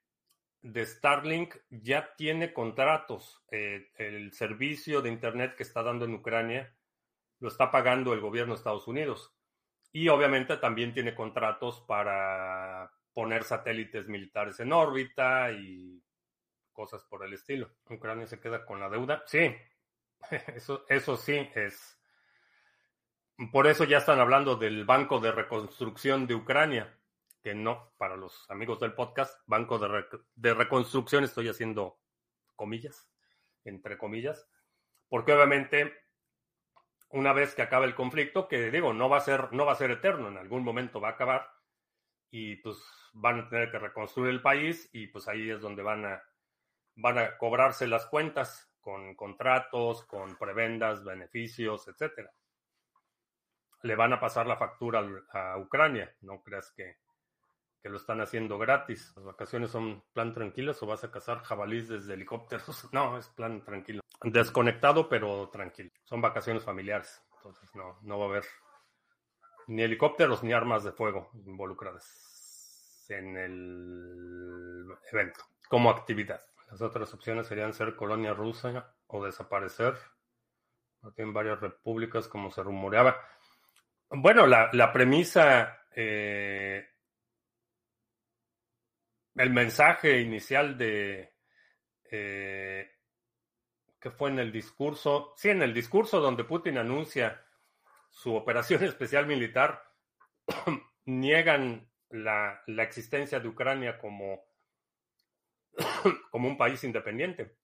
de Starlink, ya tiene contratos. Eh, el servicio de Internet que está dando en Ucrania lo está pagando el gobierno de Estados Unidos. Y obviamente también tiene contratos para poner satélites militares en órbita y cosas por el estilo. Ucrania se queda con la deuda. Sí, [laughs] eso, eso sí es por eso ya están hablando del Banco de Reconstrucción de Ucrania, que no, para los amigos del podcast, Banco de, Reconstrucción, estoy haciendo comillas, entre comillas, porque obviamente una vez que acabe el conflicto, que digo, no va a ser, no va a ser eterno, en algún momento va a acabar, y pues van a tener que reconstruir el país y pues ahí es donde van a, van a cobrarse las cuentas con contratos, con prebendas, beneficios, etcétera. Le van a pasar la factura a Ucrania, no creas que, que lo están haciendo gratis. ¿Las vacaciones son plan tranquilas o vas a cazar jabalís desde helicópteros? [laughs] No, es plan tranquilo. Desconectado, pero tranquilo. Son vacaciones familiares, entonces no, no va a haber ni helicópteros ni armas de fuego involucradas en el evento como actividad. Las otras opciones serían ser colonia rusa o desaparecer. Tienen varias repúblicas como se rumoreaba. Bueno, la, premisa, eh, el mensaje inicial de, eh, que fue en el discurso, sí, en el discurso donde Putin anuncia su operación [laughs] especial militar, [clears throat] niegan la, existencia de Ucrania como, [clears throat] como un país independiente.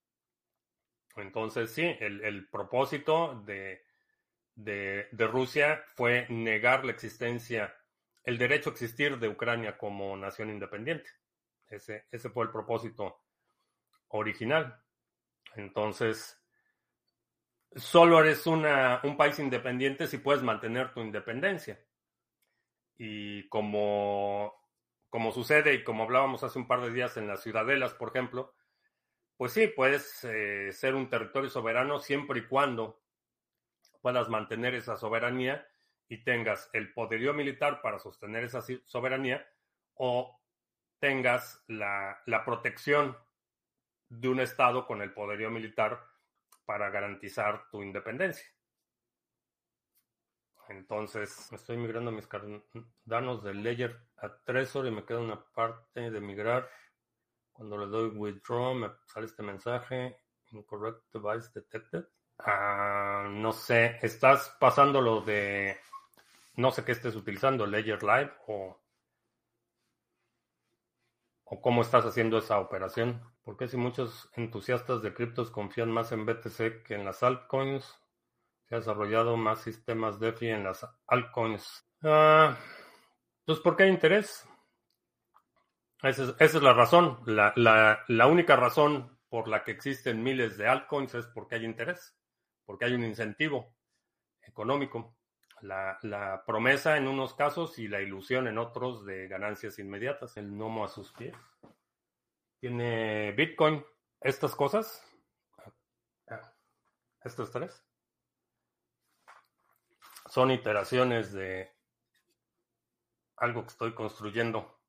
Entonces, sí, el, propósito de, de, Rusia fue negar la existencia, el derecho a existir de Ucrania como nación independiente. Ese, ese fue el propósito original. Entonces, solo eres una, un país independiente si puedes mantener tu independencia. Y como, como sucede y como hablábamos hace un par de días en las ciudadelas, por ejemplo, pues sí, puedes eh, ser un territorio soberano siempre y cuando puedas mantener esa soberanía y tengas el poderío militar para sostener esa soberanía o tengas la, la protección de un Estado con el poderío militar para garantizar tu independencia. Entonces, estoy migrando mis cardanos de Ledger a Trezor y me queda una parte de migrar. Cuando le doy withdraw, me sale este mensaje: Incorrect device detected. Ah, no sé, estás pasando lo de. No sé qué estés utilizando, Ledger Live o. ¿O cómo estás haciendo esa operación? ¿Por qué si muchos entusiastas de criptos confían más en BTC que en las altcoins? Se ha desarrollado más sistemas DeFi en las altcoins. Ah, pues porque hay interés. Esa es, la razón. La, única razón por la que existen miles de altcoins es porque hay interés, porque hay un incentivo económico. La, promesa en unos casos y la ilusión en otros de ganancias inmediatas, el gnomo a sus pies. Tiene Bitcoin, estas cosas, estos tres, son iteraciones de algo que estoy construyendo.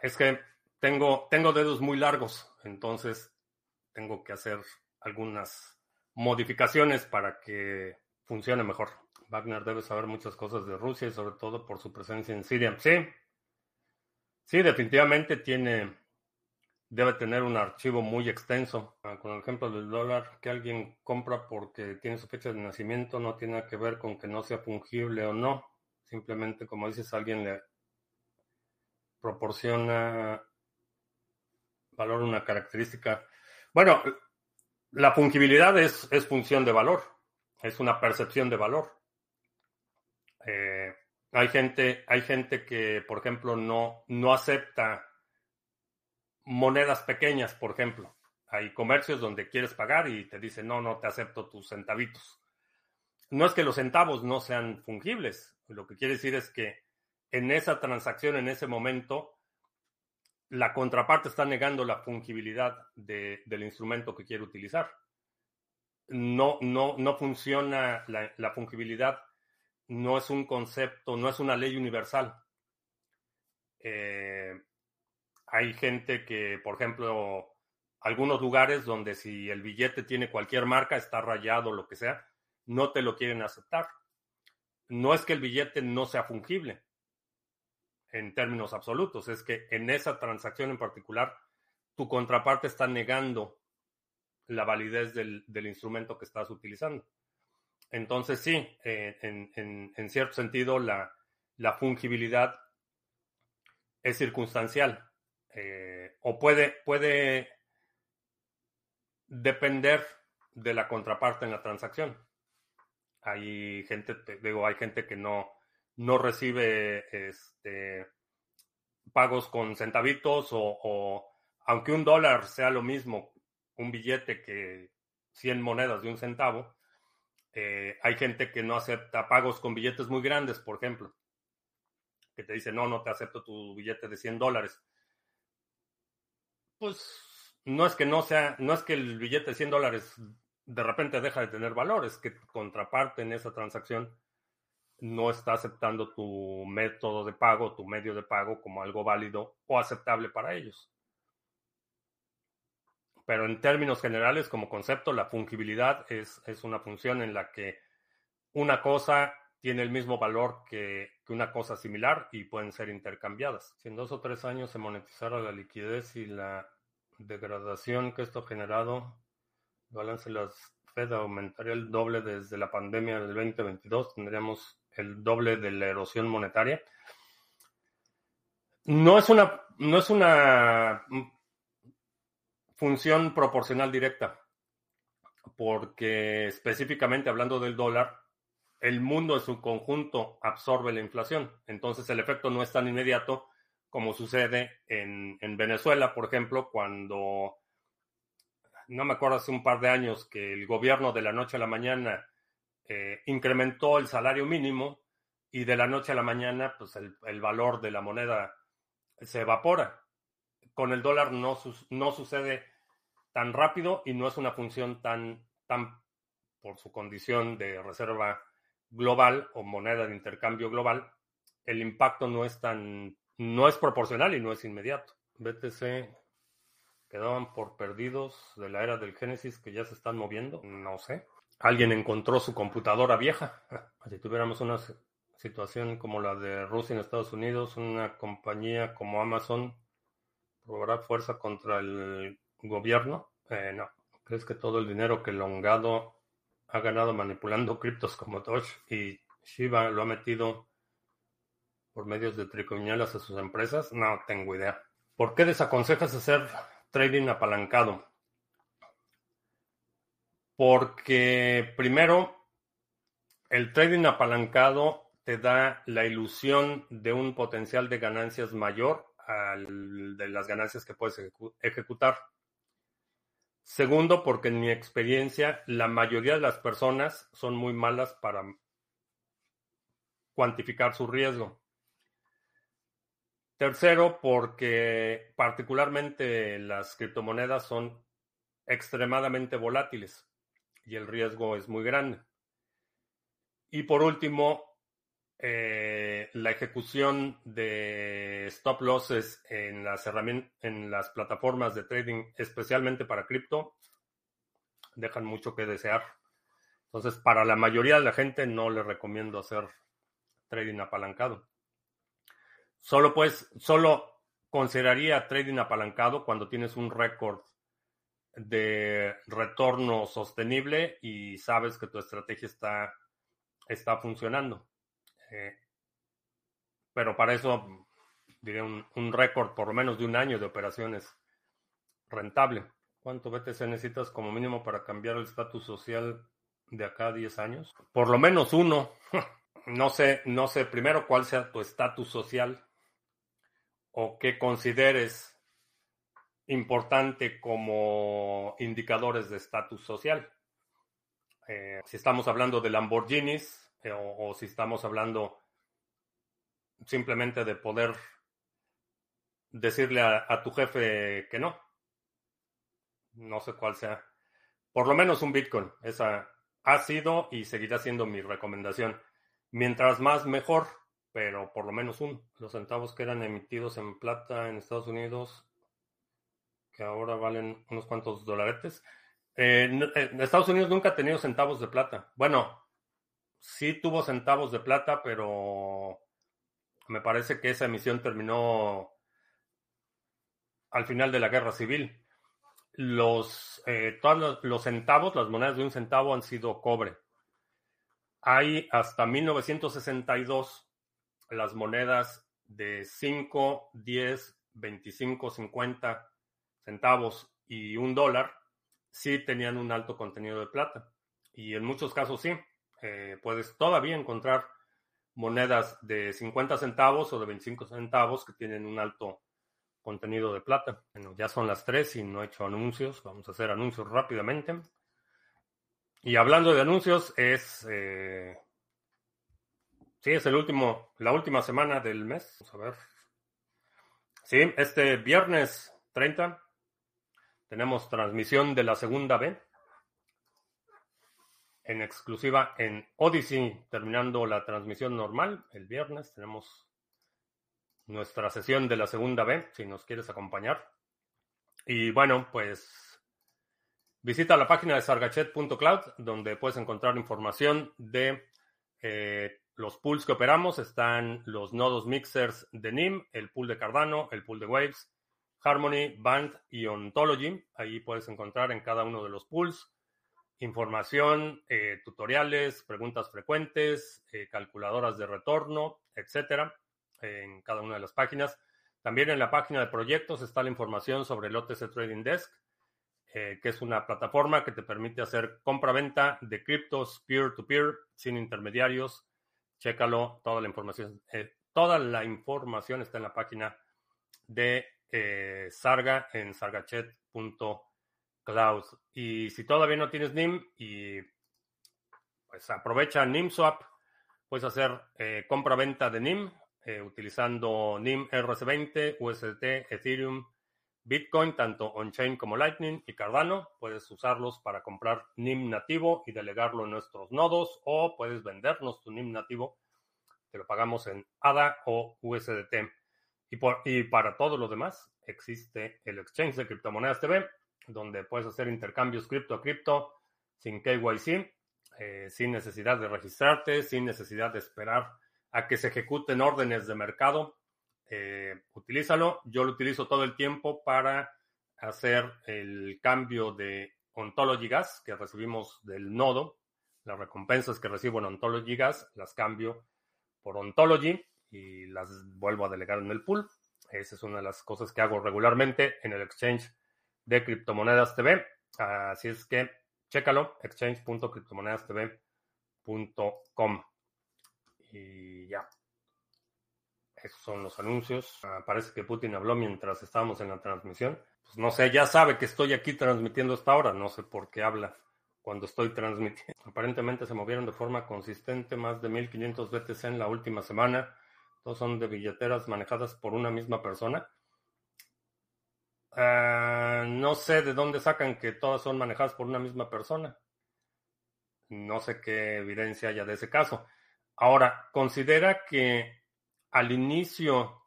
Es que tengo, tengo dedos muy largos, entonces tengo que hacer algunas modificaciones para que funcione mejor. Wagner debe saber muchas cosas de Rusia y sobre todo por su presencia en Siria. Sí, Sí, definitivamente tiene, debe tener un archivo muy extenso. Ah, con el ejemplo del dólar, que alguien compra porque tiene su fecha de nacimiento no tiene que ver con que no sea fungible o no. Simplemente, como dices, alguien le proporciona valor una característica. Bueno, la fungibilidad es función de valor, es una percepción de valor. Eh, hay gente, hay gente que, por ejemplo, no, no acepta monedas pequeñas, por ejemplo. Hay comercios donde quieres pagar y te dicen, no, no te acepto tus centavitos. No es que los centavos no sean fungibles. Lo que quiere decir es que en esa transacción, en ese momento, la contraparte está negando la fungibilidad del instrumento que quiere utilizar. No, no, no funciona la, fungibilidad no es un concepto, no es una ley universal. Eh, hay gente que, por ejemplo, algunos lugares donde si el billete tiene cualquier marca, está rayado, lo que sea, no te lo quieren aceptar. No es que el billete no sea fungible en términos absolutos, es que en esa transacción en particular, tu contraparte está negando la validez del instrumento que estás utilizando. Entonces, sí, eh, en, cierto sentido, la, fungibilidad es circunstancial eh, o puede, puede depender de la contraparte en la transacción. Hay gente, digo, hay gente que no, no recibe este, pagos con centavitos o, aunque un dólar sea lo mismo, un billete que 100 monedas de un centavo, eh, hay gente que no acepta pagos con billetes muy grandes, por ejemplo, que te dice, no, no te acepto tu billete de 100 dólares. Pues no es que no sea, no es que el billete de 100 dólares de repente deja de tener valor, es que contraparte en esa transacción no está aceptando tu método de pago, tu medio de pago como algo válido o aceptable para ellos. Pero en términos generales, como concepto, la fungibilidad es, es una función en la que una cosa tiene el mismo valor que, que, una cosa similar y pueden ser intercambiadas. Si en dos o tres años se monetizara la liquidez y la degradación que esto ha generado, el balance de las Fed aumentaría el doble desde la pandemia del 2022, tendríamos el doble de la erosión monetaria. No es una, no es una función proporcional directa, porque específicamente hablando del dólar, el mundo en su conjunto absorbe la inflación. Entonces el efecto no es tan inmediato como sucede en, en Venezuela, por ejemplo, cuando, no me acuerdo hace un par de años, que el gobierno de la noche a la mañana eh, incrementó el salario mínimo y de la noche a la mañana, pues el, valor de la moneda se evapora. Con el dólar no, no sucede tan rápido y no es una función tan, tan, por su condición de reserva global o moneda de intercambio global, el impacto no es tan, no es proporcional y no es inmediato. BTC quedaban por perdidos de la era del Génesis que ya se están moviendo, no sé alguien encontró su computadora vieja. [laughs] Si tuviéramos una situación como la de Rusia en Estados Unidos, una compañía como Amazon probará fuerza contra el gobierno. Eh, no. ¿Crees que todo el dinero que Longado ha ganado manipulando criptos como Doge y Shiba lo ha metido por medios de tricoñalas a sus empresas? No tengo idea. ¿Por qué desaconsejas hacer trading apalancado? Porque primero, el trading apalancado te da la ilusión de un potencial de ganancias mayor al de las ganancias que puedes ejecutar. Segundo, porque en mi experiencia la mayoría de las personas son muy malas para cuantificar su riesgo. Tercero, porque particularmente las criptomonedas son extremadamente volátiles y el riesgo es muy grande. Y por último, eh, la ejecución de stop losses en las herramientas, en las plataformas de trading, especialmente para cripto, dejan mucho que desear. Entonces, para la mayoría de la gente no le recomiendo hacer trading apalancado. Solo pues, solo consideraría trading apalancado cuando tienes un récord de retorno sostenible y sabes que tu estrategia está, está funcionando. Eh, pero para eso, diré un, un récord por lo menos de un año de operaciones rentable. ¿Cuánto BTC necesitas como mínimo para cambiar el estatus social de acá a 10 años? Por lo menos uno. [laughs] No sé, no sé primero cuál sea tu estatus social o qué consideres importante como indicadores de estatus social. Eh, si estamos hablando de Lamborghinis eh, o, si estamos hablando simplemente de poder decirle a, tu jefe que no. No sé cuál sea. Por lo menos un Bitcoin. Esa ha sido y seguirá siendo mi recomendación. Mientras más, mejor, pero por lo menos un. Los centavos que eran emitidos en plata en Estados Unidos que ahora valen unos cuantos dolaretes. Eh, Estados Unidos nunca ha tenido centavos de plata. Bueno, sí tuvo centavos de plata, pero me parece que esa emisión terminó al final de la guerra civil. Los, eh, todos los centavos, las monedas de un centavo han sido cobre. Hay hasta 1962 las monedas de 5, 10, 25, 50 centavos y un dólar, sí tenían un alto contenido de plata. Y en muchos casos sí. Eh, puedes todavía encontrar monedas de 50 centavos o de 25 centavos que tienen un alto contenido de plata. Bueno, ya son las 3 y no he hecho anuncios. Vamos a hacer anuncios rápidamente. Y hablando de anuncios, es. Eh, sí, es el último, la última semana del mes. Vamos a ver. Sí, este viernes 30 tenemos transmisión de la segunda B en exclusiva en Odyssey, terminando la transmisión normal el viernes. Tenemos nuestra sesión de la segunda B, si nos quieres acompañar. Y bueno, pues visita la página de sargachet.cloud, donde puedes encontrar información de eh, los pools que operamos. Están los nodos mixers de NIM, el pool de Cardano, el pool de Waves, Harmony, Band y Ontology. Ahí puedes encontrar en cada uno de los pools información, eh, tutoriales, preguntas frecuentes, eh, calculadoras de retorno, etcétera, en cada una de las páginas. También en la página de proyectos está la información sobre el OTC Trading Desk, eh, que es una plataforma que te permite hacer compra-venta de criptos peer-to-peer sin intermediarios. Chécalo, toda la información, toda la información está en la página de Sarga en sargachet.com Cloud. Y si todavía no tienes NIM y pues aprovecha NIMSwap, puedes hacer eh, compra-venta de NIM eh, utilizando NIM RC20, USDT, Ethereum, Bitcoin, tanto on-chain como Lightning y Cardano. Puedes usarlos para comprar NIM nativo y delegarlo en nuestros nodos o puedes vendernos tu NIM nativo. Te lo pagamos en ADA o USDT. Y, por, y para todo lo demás existe el exchange de criptomonedas TV donde puedes hacer intercambios cripto a cripto sin KYC, eh, sin necesidad de registrarte, sin necesidad de esperar a que se ejecuten órdenes de mercado. Eh, utilízalo. Yo lo utilizo todo el tiempo para hacer el cambio de Ontology Gas que recibimos del nodo. Las recompensas que recibo en Ontology Gas las cambio por Ontology y las vuelvo a delegar en el pool. Esa es una de las cosas que hago regularmente en el exchange de Criptomonedas TV. Así es que chécalo, exchange.criptomonedastv.com. Y ya. Esos son los anuncios. Ah, parece que Putin habló mientras estábamos en la transmisión. Pues no sé, ya sabe que estoy aquí transmitiendo esta hora. No sé por qué habla cuando estoy transmitiendo. [laughs] Aparentemente se movieron de forma consistente más de 1500 BTC en la última semana. Todos son de billeteras manejadas por una misma persona. Ah, no sé de dónde sacan que todas son manejadas por una misma persona. No sé qué evidencia haya de ese caso. Ahora, considera que al inicio,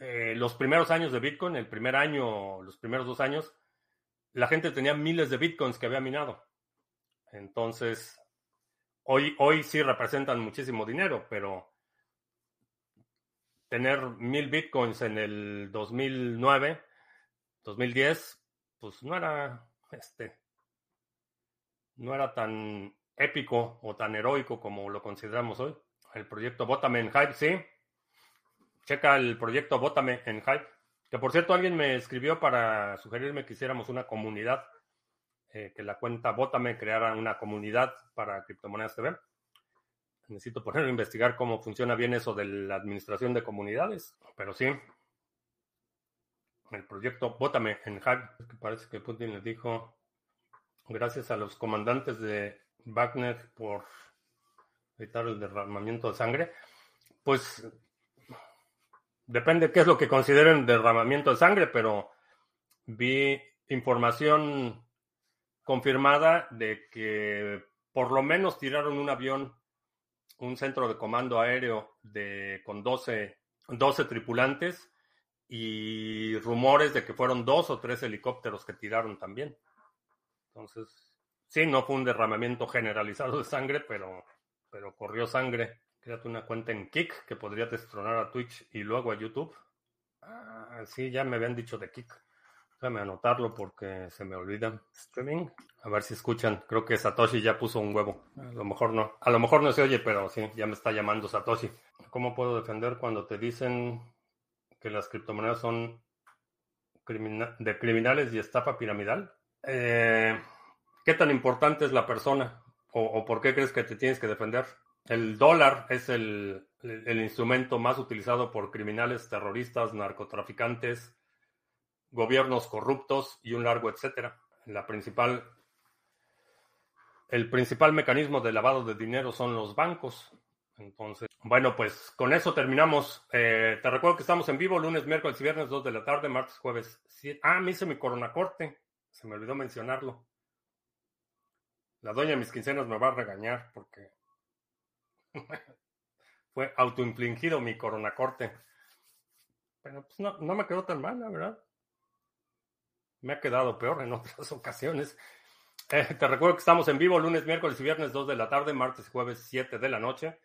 eh, los primeros años de Bitcoin, el primer año, los primeros dos años, la gente tenía miles de Bitcoins que había minado. Entonces, hoy, hoy sí representan muchísimo dinero, pero tener mil bitcoins en el 2009, 2010, pues no era, este, no era tan épico o tan heroico como lo consideramos hoy. El proyecto Bótame en Hype, sí. Checa el proyecto Bótame en Hype. Que por cierto, alguien me escribió para sugerirme que hiciéramos una comunidad, eh, que la cuenta Bótame creara una comunidad para criptomonedas TV necesito ponerme a investigar cómo funciona bien eso de la administración de comunidades, pero sí. El proyecto Bótame en Hack, parece que Putin le dijo gracias a los comandantes de Wagner por evitar el derramamiento de sangre. Pues depende qué es lo que consideren derramamiento de sangre, pero vi información confirmada de que por lo menos tiraron un avión un centro de comando aéreo de, con 12, 12 tripulantes y rumores de que fueron dos o tres helicópteros que tiraron también. Entonces, sí, no fue un derramamiento generalizado de sangre, pero, pero corrió sangre. Créate una cuenta en Kik que podría destronar a Twitch y luego a YouTube. Ah, sí, ya me habían dicho de Kik. Déjame anotarlo porque se me olvida. Streaming. A ver si escuchan. Creo que Satoshi ya puso un huevo. A lo mejor no. A lo mejor no se oye, pero sí, ya me está llamando Satoshi. ¿Cómo puedo defender cuando te dicen que las criptomonedas son de criminales y estafa piramidal? Eh, ¿Qué tan importante es la persona? ¿O, por qué crees que te tienes que defender? El dólar es el, el, instrumento más utilizado por criminales, terroristas, narcotraficantes, gobiernos corruptos y un largo etcétera. La principal, el principal mecanismo de lavado de dinero son los bancos. Entonces, bueno, pues con eso terminamos. Eh, te recuerdo que estamos en vivo lunes, miércoles y viernes, 2 de la tarde, martes, jueves. Ah, me hice mi coronacorte. Se me olvidó mencionarlo. La doña de mis quincenas me va a regañar porque [laughs] fue autoinfligido mi coronacorte. Pero pues no, no me quedó tan mal, verdad. Me ha quedado peor en [laughs] otras ocasiones. Eh, te recuerdo que estamos en vivo lunes, miércoles y viernes 2 de la tarde, martes y jueves 7 de la noche.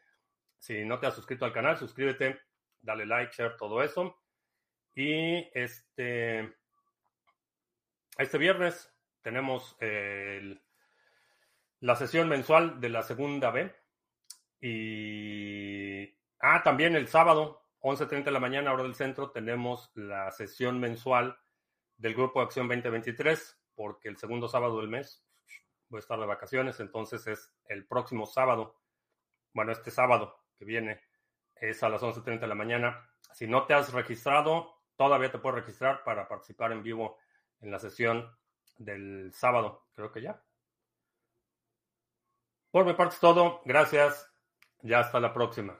Si no te has suscrito al canal, suscríbete, dale like, share, todo eso. Y este, este viernes tenemos la sesión mensual de la segunda B. Y, ah, también el sábado, 11.30 de la mañana, hora del centro, tenemos la sesión mensual del Grupo Acción 2023, porque el segundo sábado del mes voy a estar de vacaciones, entonces es el próximo sábado, bueno, este sábado que viene, es a las 11.30 de la mañana. Si no te has registrado, todavía te puedes registrar para participar en vivo en la sesión del sábado, creo que ya. Por mi parte es todo, gracias, ya hasta la próxima.